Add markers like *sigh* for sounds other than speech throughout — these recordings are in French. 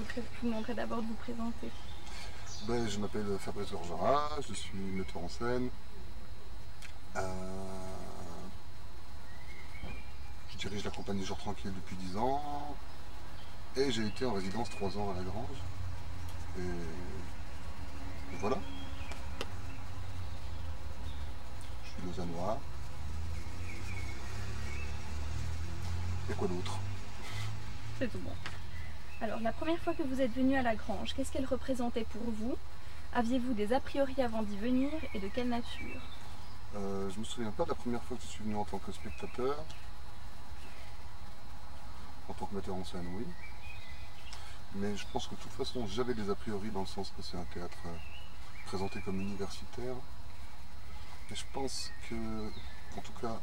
vous, vous demanderai d'abord de vous présenter. Ben, je m'appelle Fabrice Orgera, je suis metteur en scène. Euh, je dirige la compagnie Jour Tranquille depuis 10 ans. Et j'ai été en résidence 3 ans à la Grange. Et, et voilà. Je suis lausannois. Et quoi d'autre? C'est tout bon. Alors, la première fois que vous êtes venu à la grange, qu'est-ce qu'elle représentait pour vous? Aviez-vous des a priori avant d'y venir et de quelle nature? Euh, je me souviens pas de la première fois que je suis venu en tant que spectateur. En tant que metteur en scène, oui. Mais je pense que de toute façon, j'avais des a priori dans le sens que c'est un théâtre euh, présenté comme universitaire. Et je pense que, en tout cas,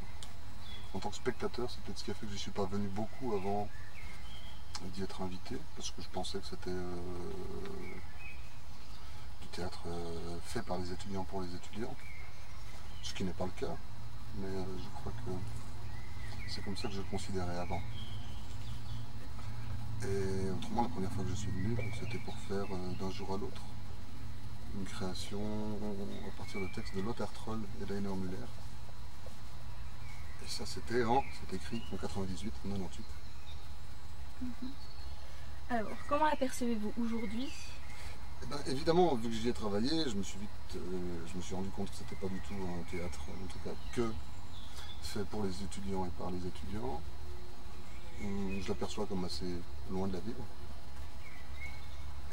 en tant que spectateur, c'est peut-être ce qui a fait que je suis pas venu beaucoup avant d'y être invité, parce que je pensais que c'était euh, du théâtre euh, fait par les étudiants pour les étudiants, ce qui n'est pas le cas. Mais euh, je crois que c'est comme ça que je le considérais avant. Et autrement, la première fois que je suis venu, c'était pour faire d'un jour à l'autre une création à partir de textes de Lothar Troll et d'Ainer Muller. Et ça, c'était en, écrit en 98, 98. Mhm. Alors, comment la percevez-vous aujourd'hui eh ben, Évidemment, vu que j'y ai travaillé, je me suis vite euh, je me suis rendu compte que c'était pas du tout un théâtre, en tout cas que fait pour les étudiants et par les étudiants. Hum, je l'aperçois comme assez loin de la ville.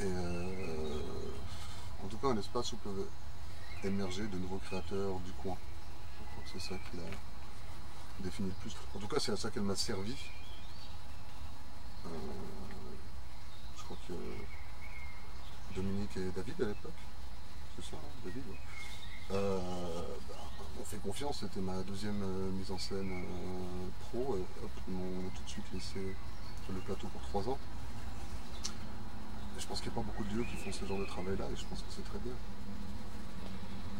Et euh, en tout cas un espace où peuvent émerger de nouveaux créateurs du coin. Je crois que C'est ça qui l'a défini le plus. En tout cas, c'est à ça qu'elle m'a servi. Euh, je crois que Dominique et David à l'époque. C'est ça, hein, David ouais. Euh, bah, On fait confiance, c'était ma deuxième euh, mise en scène pro. Et hop, ils m'ont tout de suite laissé sur le plateau pour trois ans. Et je pense qu'il n'y a pas beaucoup de lieux qui font ce genre de travail-là et je pense que c'est très bien.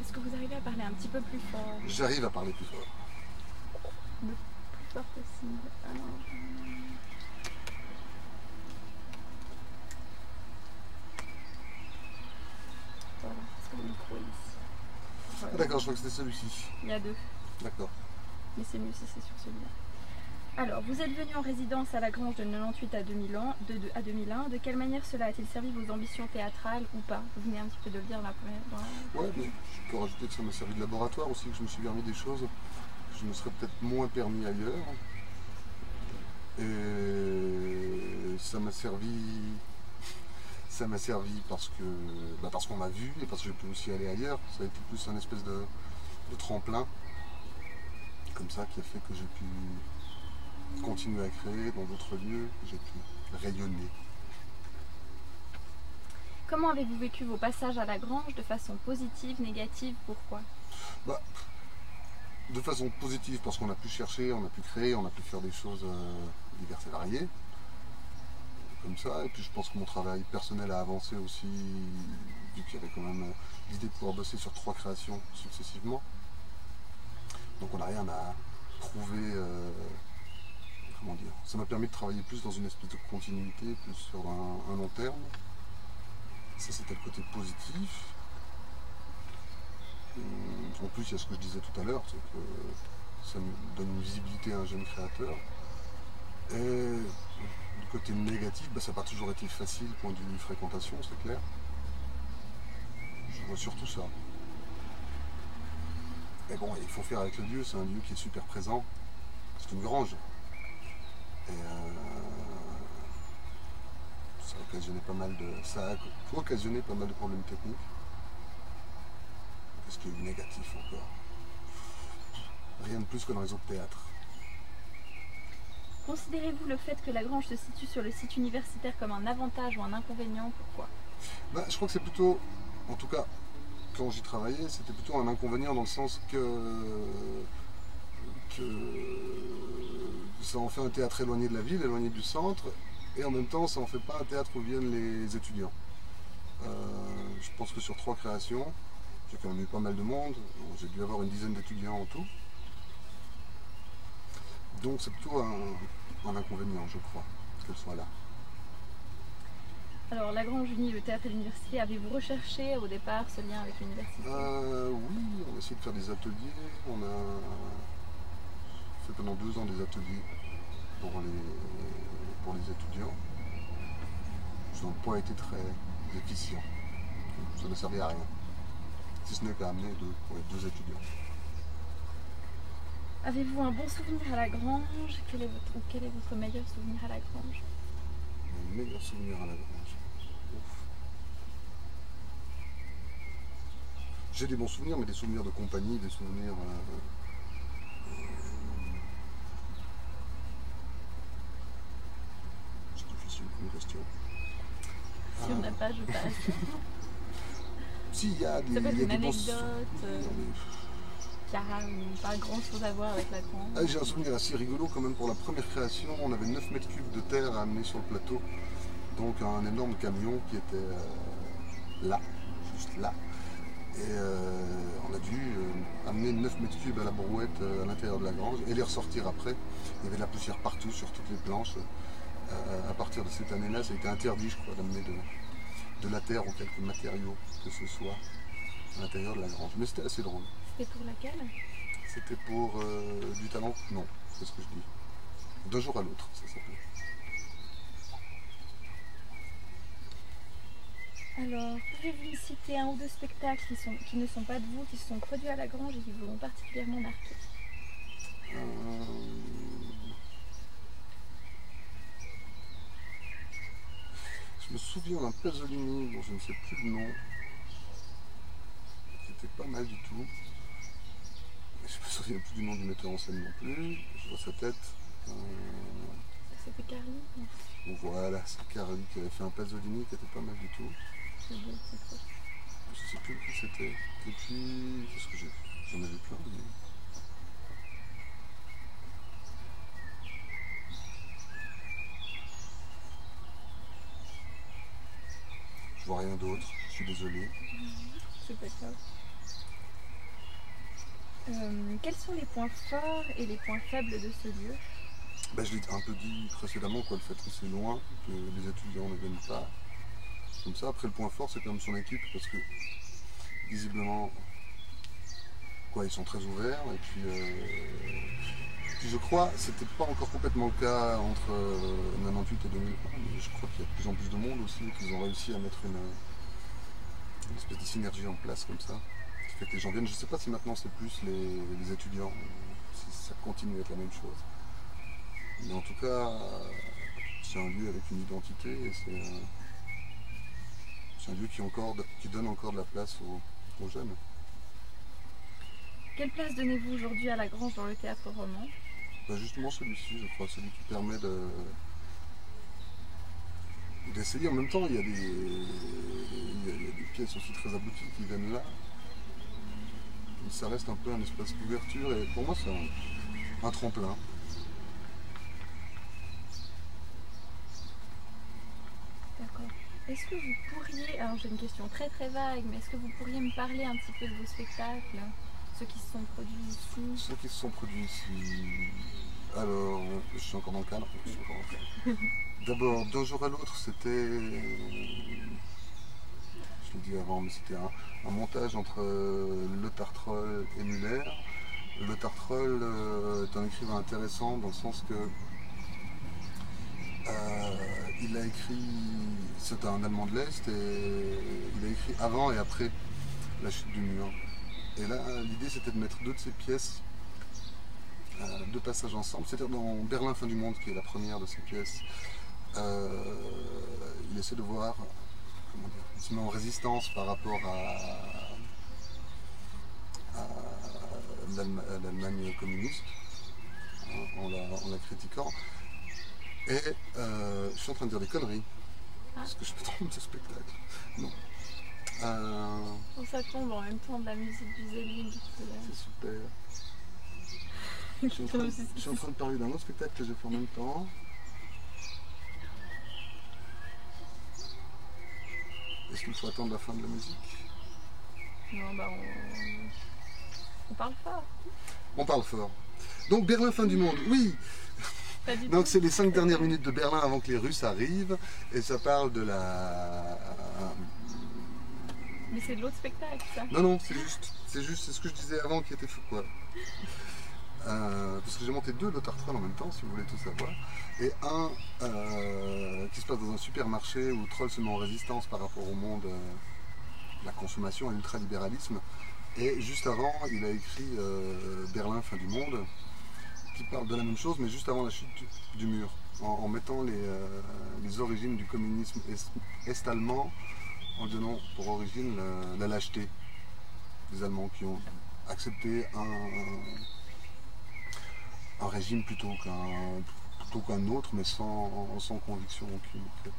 Est-ce que vous arrivez à parler un petit peu plus fort? J'arrive à parler plus fort. Plus fort possible. Alors, Voilà, parce que le micro est ici. Voilà. Ah, D'accord, je crois que c'était celui-ci. Il y a deux, D'accord. mais c'est mieux si c'est sur celui-là. Alors, vous êtes venu en résidence à la Grange de 98 à 2000 ans, de, de- à 2001. De quelle manière cela a-t-il servi vos ambitions théâtrales ou pas? Vous venez un petit peu de le dire dans la première. dans la- Ouais, mais je peux rajouter que ça m'a servi de laboratoire aussi, que je me suis permis des choses que je me serais peut-être moins permis ailleurs. Et ça m'a servi. Ça m'a servi parce que bah, parce qu'on m'a vu et parce que j'ai pu aussi aller ailleurs. Ça a été plus un espèce de, de tremplin comme ça qui a fait que j'ai pu continuer à créer dans d'autres lieux, j'ai pu rayonner. Comment avez-vous vécu vos passages à la Grange de façon positive, négative Pourquoi? Bah, de façon positive parce qu'on a pu chercher, on a pu créer, on a pu faire des choses euh, diverses et variées. Comme ça. Et puis je pense que mon travail personnel a avancé aussi, vu qu'il y avait quand même euh, l'idée de pouvoir bosser sur trois créations successivement. Donc on n'a rien à prouver. euh, comment dire Ça m'a permis de travailler plus dans une espèce de continuité, plus sur un, long terme. Ça c'était le côté positif. En plus, il y a ce que je disais tout à l'heure, c'est que ça me donne une visibilité à un jeune créateur. Et du côté négatif, bah, ça n'a pas toujours été facile, point de vue fréquentation, c'est clair. Je vois surtout ça. Mais bon, il faut faire avec le lieu, c'est un lieu qui est super présent. C'est une grange. Et euh, ça a occasionné pas mal de. Ça a occasionné pas mal de problèmes techniques. Qu'est-ce qui est négatif encore Rien de plus que dans les autres théâtres. Considérez-vous le fait que la Grange se situe sur le site universitaire comme un avantage ou un inconvénient? Pourquoi? Bah, je crois que c'est plutôt, en tout cas, quand j'y travaillais, c'était plutôt un inconvénient dans le sens que, ça en fait un théâtre éloigné de la ville, éloigné du centre, et en même temps, ça en fait pas un théâtre où viennent les étudiants. Euh, je pense que sur trois créations, j'ai quand même eu pas mal de monde, j'ai dû avoir une dizaine d'étudiants en tout. Donc c'est plutôt un, un inconvénient, je crois, qu'elle soit là. Alors, la Grange Unie, le théâtre et l'université, avez-vous recherché au départ ce lien avec l'université? Euh, oui, on a essayé de faire des ateliers. On a fait pendant deux ans des ateliers pour les, pour les étudiants. Ça n'a pas été très efficient. Ça ne servait à rien. Si ce n'est qu'à amener deux étudiants. Avez-vous un bon souvenir à la Grange? Quel est, votre, ou quel est votre meilleur souvenir à la Grange? Mon meilleur souvenir à la grange. J'ai des bons souvenirs, mais des souvenirs de compagnie, des souvenirs. euh, euh, C'est difficile comme question. Si on n'a pas, je passe. *laughs* Si, il y a des, Ça peut être une bons euh, Non, mais- pas grand chose à voir avec la. Ah, J'ai un souvenir assez rigolo quand même pour la première création. On avait 9 mètres cubes de terre à amener sur le plateau. Donc un énorme camion qui était euh, là, juste là. Et euh, on a dû euh, amener 9 mètres cubes à la brouette à l'intérieur de la grange et les ressortir après. Il y avait de la poussière partout sur toutes les planches. À partir de cette année-là, ça a été interdit, je crois, d'amener de la terre ou quelques matériaux que ce soit à l'intérieur de la grange. Mais c'était assez drôle. C'était pour laquelle C'était pour euh, du talent Non, c'est ce que je dis. D'un jour à l'autre, ça s'appelait. Alors, pouvez-vous me citer un ou deux spectacles qui, sont, qui ne sont pas de vous, qui se sont produits à la Grange et qui vous ont particulièrement marqué? Euh, Je me souviens d'un Pasolini dont je ne sais plus le nom, qui était pas mal du tout. Je me souviens plus du nom du metteur en scène non plus. Je vois sa tête. Euh, C'était Carly bon, voilà, c'est Carly qui avait fait un Pasolini qui était pas mal du tout. trop. Je sais plus qui c'était. Et puis, qu'est-ce que j'ai J'en avais plein. mais- Je vois rien d'autre, je suis désolé. C'est pas grave. Euh, quels sont les points forts et les points faibles de ce lieu? Bah, je l'ai un peu dit précédemment, quoi, le fait que c'est loin, que les étudiants ne viennent pas. Comme ça, après le point fort, c'est quand même son équipe, parce que visiblement, quoi, ils sont très ouverts. Et puis, euh, je crois, c'était pas encore complètement le cas entre euh, 98 et 2001, mais je crois qu'il y a de plus en plus de monde aussi, qu'ils ont réussi à mettre une, une espèce de synergie en place comme ça. Qui fait que les gens viennent. Je sais pas si maintenant c'est plus les, les étudiants, si ça continue à être la même chose. Mais en tout cas, c'est un lieu avec une identité et c'est un lieu qui, encore, qui donne encore de la place aux, aux jeunes. Quelle place donnez-vous aujourd'hui à la Grange dans le théâtre roman? Bah, justement celui-ci, je crois, celui qui permet de d'essayer. En même temps, il y, a des, il, y a, il y a des pièces aussi très abouties qui viennent là. Ça reste un peu un espace d'ouverture et pour moi c'est un, un tremplin. D'accord. Est-ce que vous pourriez, alors j'ai une question très très vague, mais est-ce que vous pourriez me parler un petit peu de vos spectacles, ceux qui se sont produits ici? Ceux qui se sont produits ici. Alors, je suis encore dans le cadre. *laughs* D'abord, d'un jour à l'autre, c'était. Dit avant, mais c'était un, montage entre euh, Le Tartroll et Muller. Le Tartroll euh, est un écrivain intéressant dans le sens que. euh, il a écrit. C'est un Allemand de l'Est et il a écrit avant et après la chute du mur. Et là, l'idée c'était de mettre deux de ces pièces, euh, deux passages ensemble. C'est-à-dire dans Berlin, fin du monde, qui est la première de ces pièces, il essaie de voir, se met en résistance par rapport à, à l'Allem- à l'Allemagne communiste, hein, en, la, en la critiquant. Et euh, je suis en train de dire des conneries. Est-ce que je me trompe de spectacle Non. Euh, ça tombe en même temps de la musique du Zéline. c'est super. *laughs* Je suis, en train, je suis en train de parler d'un autre spectacle que j'ai fait en même temps. Est-ce qu'il faut attendre la fin de la musique? Non, bah on... on parle fort. On parle fort. Donc Berlin fin du monde, oui Donc c'est les cinq dernières minutes de Berlin avant que les Russes arrivent et ça parle de la. Mais c'est de l'autre spectacle, ça. Non non c'est juste c'est juste c'est ce que je disais avant qui était fou quoi. Euh, parce que j'ai monté deux Lotartron en même temps si vous voulez tout savoir. Et un euh, qui se passe dans un supermarché où Troll se met en résistance par rapport au monde euh, la consommation et l'ultralibéralisme. Et juste avant il a écrit Berlin fin du monde qui parle de la même chose mais juste avant la chute du, mur. En, mettant les, origines du communisme est, est-allemand en donnant pour origine la, lâcheté des Allemands qui ont accepté un régime plutôt qu'un plutôt qu'un autre mais sans, sans conviction aucune en fait.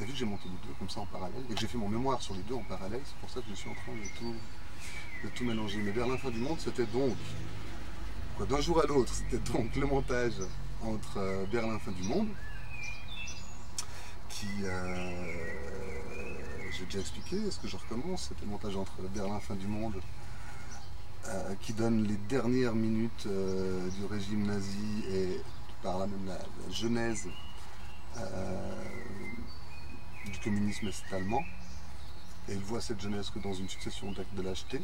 Et vu que j'ai monté les deux comme ça en parallèle et que j'ai fait mon mémoire sur les deux en parallèle, c'est pour ça que je suis en train de tout, de tout mélanger. Mais Berlin fin du monde, c'était donc, d'un jour à l'autre, c'était donc le montage entre euh, Berlin fin du monde, qui, euh, j'ai déjà expliqué, est-ce que je recommence C'était le montage entre Berlin fin du monde, euh, qui donne les dernières minutes euh, du régime nazi et par là même la, genèse euh, du communisme est-allemand. Et il voit cette jeunesse que dans une succession d'actes de lâcheté,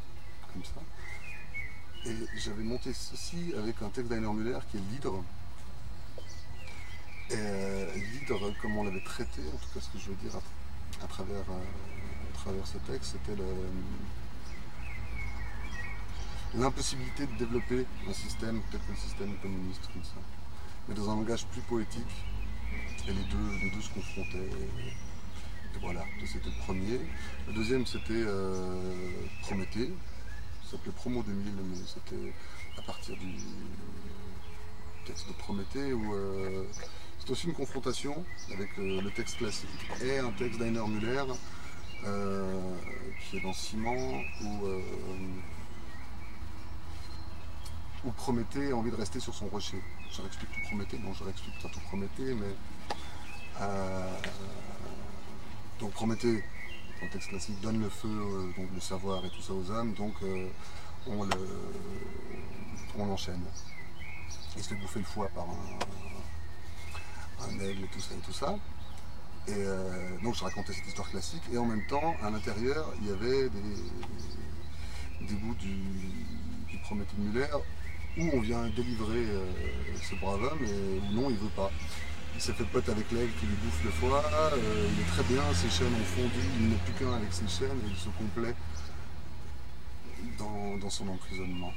comme ça. Et j'avais monté ceci avec un texte d'Heiner Müller qui est l'hydre. Et l'hydre, comme on l'avait traité, en tout cas ce que je veux dire à, travers, à travers ce texte, c'était le- l'impossibilité de développer un système, peut-être un système communiste comme ça, mais dans un langage plus poétique. Et les deux, se confrontaient. Voilà, c'était le premier. Le deuxième, c'était euh, Prométhée. Ça s'appelait Promo 2000, mais c'était à partir du texte de Prométhée où euh, c'est aussi une confrontation avec euh, le texte classique et un texte d'Heiner Müller qui est dans Ciment où, où Prométhée a envie de rester sur son rocher. Je réexplique tout Prométhée, non je réexplique pas tout Prométhée, mais euh, donc Prométhée, dans le texte classique, donne le feu, euh, donc le savoir et tout ça aux hommes, donc euh, on le- on l'enchaîne. Il se fait bouffer le foie par un, un aigle et tout ça et tout ça. Et donc je racontais cette histoire classique et en même temps, à l'intérieur, il y avait des, des bouts du, du Prométhée de Muller où on vient délivrer euh, ce brave homme et non, il veut pas. Il s'est fait pote avec l'aigle qui lui bouffe le foie, euh, il est très bien, ses chaînes ont fondu, il n'est plus qu'un avec ses chaînes et il se complaît dans, son emprisonnement.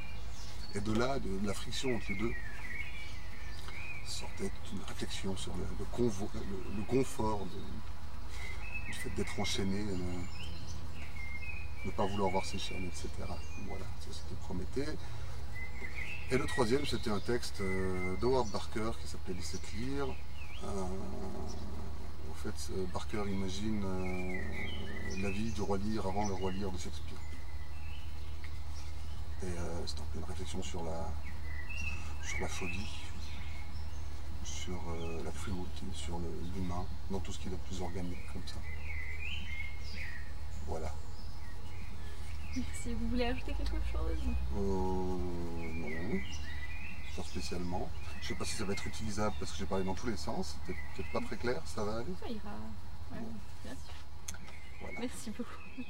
Et de là, de, la friction entre les deux, sortait une réflexion sur le, confort du fait d'être enchaîné, de ne pas vouloir voir ses chaînes, etc. Voilà, ça c'était Prométhée. Et le troisième, c'était un texte euh, d'Howard Barker qui s'appelait Les Sept. Euh, en fait, euh, Barker imagine euh, la vie du roi Lear avant le roi Lear de Shakespeare. Et euh, c'est un peu une réflexion sur la, sur la folie, sur euh, la cruauté, sur l'humain, dans tout ce qui est le plus organique comme ça. Voilà. Merci. Vous voulez ajouter quelque chose Euh, non, pas spécialement. Je sais pas si ça va être utilisable parce que j'ai parlé dans tous les sens. C'était peut-être pas très clair, ça va aller? Ça ira. Ouais, bien sûr. Voilà. Merci beaucoup.